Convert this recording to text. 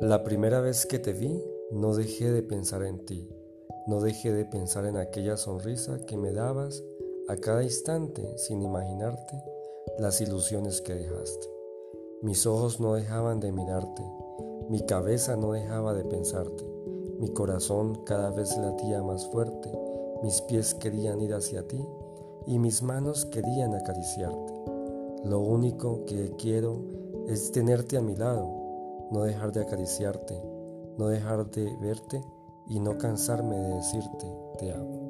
La primera vez que te vi, no dejé de pensar en ti, no dejé de pensar en aquella sonrisa que me dabas a cada instante sin imaginarte las ilusiones que dejaste. Mis ojos no dejaban de mirarte, mi cabeza no dejaba de pensarte, mi corazón cada vez latía más fuerte, mis pies querían ir hacia ti y mis manos querían acariciarte. Lo único que quiero es tenerte a mi lado no dejar de acariciarte, no dejar de verte y no cansarme de decirte te amo.